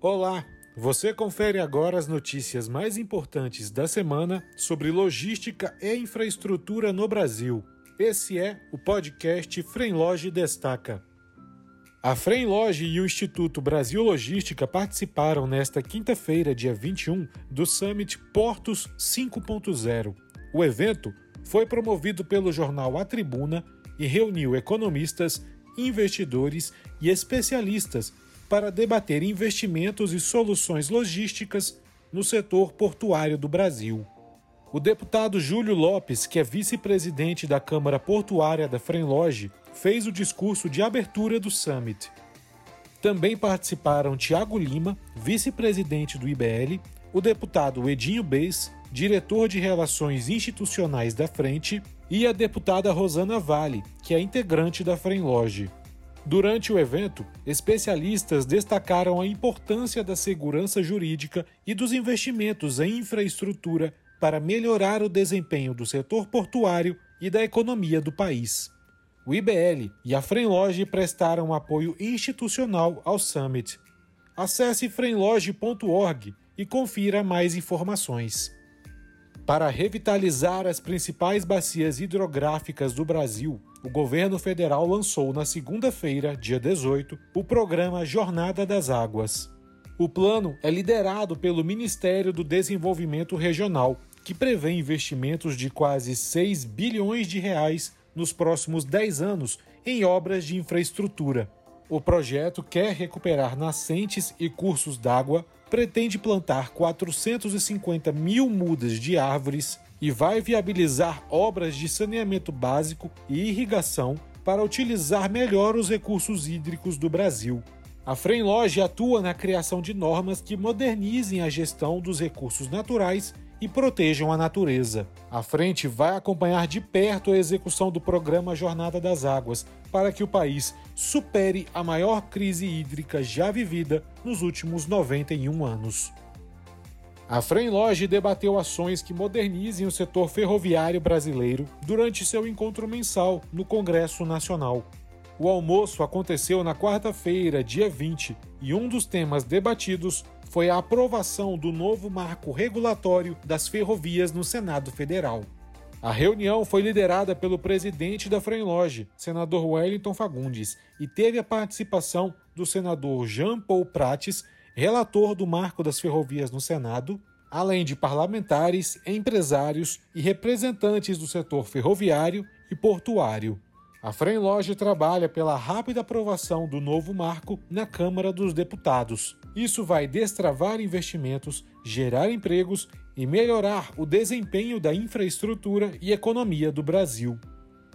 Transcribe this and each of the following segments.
Olá! Você confere agora as notícias mais importantes da semana sobre logística e infraestrutura no Brasil. Esse é o podcast Fremloge Destaca. A Fremloge e o Instituto Brasil Logística participaram nesta quinta-feira, dia 21, do Summit Portos 5.0. O evento foi promovido pelo jornal A Tribuna e reuniu economistas, investidores e especialistas para debater investimentos e soluções logísticas no setor portuário do Brasil. O deputado Júlio Lopes, que é vice-presidente da Câmara Portuária da Fremloge, fez o discurso de abertura do Summit. Também participaram Tiago Lima, vice-presidente do IBL, o deputado Edinho Beis, diretor de Relações Institucionais da Frente, e a deputada Rosana Vale, que é integrante da Fremloge. Durante o evento, especialistas destacaram a importância da segurança jurídica e dos investimentos em infraestrutura para melhorar o desempenho do setor portuário e da economia do país. O IBL e a Fremloge prestaram apoio institucional ao Summit. Acesse fremloge.org e confira mais informações. Para revitalizar as principais bacias hidrográficas do Brasil, o governo federal lançou na segunda-feira, dia 18, o programa Jornada das Águas. O plano é liderado pelo Ministério do Desenvolvimento Regional, que prevê investimentos de quase 6 bilhões de reais nos próximos 10 anos em obras de infraestrutura. O projeto quer recuperar nascentes e cursos d'água, pretende plantar 450 mil mudas de árvores e vai viabilizar obras de saneamento básico e irrigação para utilizar melhor os recursos hídricos do Brasil. A Fremloge atua na criação de normas que modernizem a gestão dos recursos naturais e protejam a natureza. A frente vai acompanhar de perto a execução do programa Jornada das Águas para que o país supere a maior crise hídrica já vivida nos últimos 91 anos. A Fremloge debateu ações que modernizem o setor ferroviário brasileiro durante seu encontro mensal no Congresso Nacional. O almoço aconteceu na quarta-feira, dia 20, e um dos temas debatidos foi a aprovação do novo marco regulatório das ferrovias no Senado Federal. A reunião foi liderada pelo presidente da Fremloge, senador Wellington Fagundes, e teve a participação do senador Jean Paul Prates relator do Marco das Ferrovias no Senado, além de parlamentares, empresários e representantes do setor ferroviário e portuário. A Fremloge trabalha pela rápida aprovação do novo marco na Câmara dos Deputados. Isso vai destravar investimentos, gerar empregos e melhorar o desempenho da infraestrutura e economia do Brasil.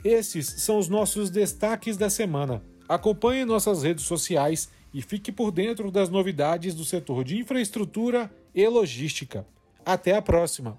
Esses são os nossos destaques da semana. Acompanhe nossas redes sociais e fique por dentro das novidades do setor de infraestrutura e logística. Até a próxima!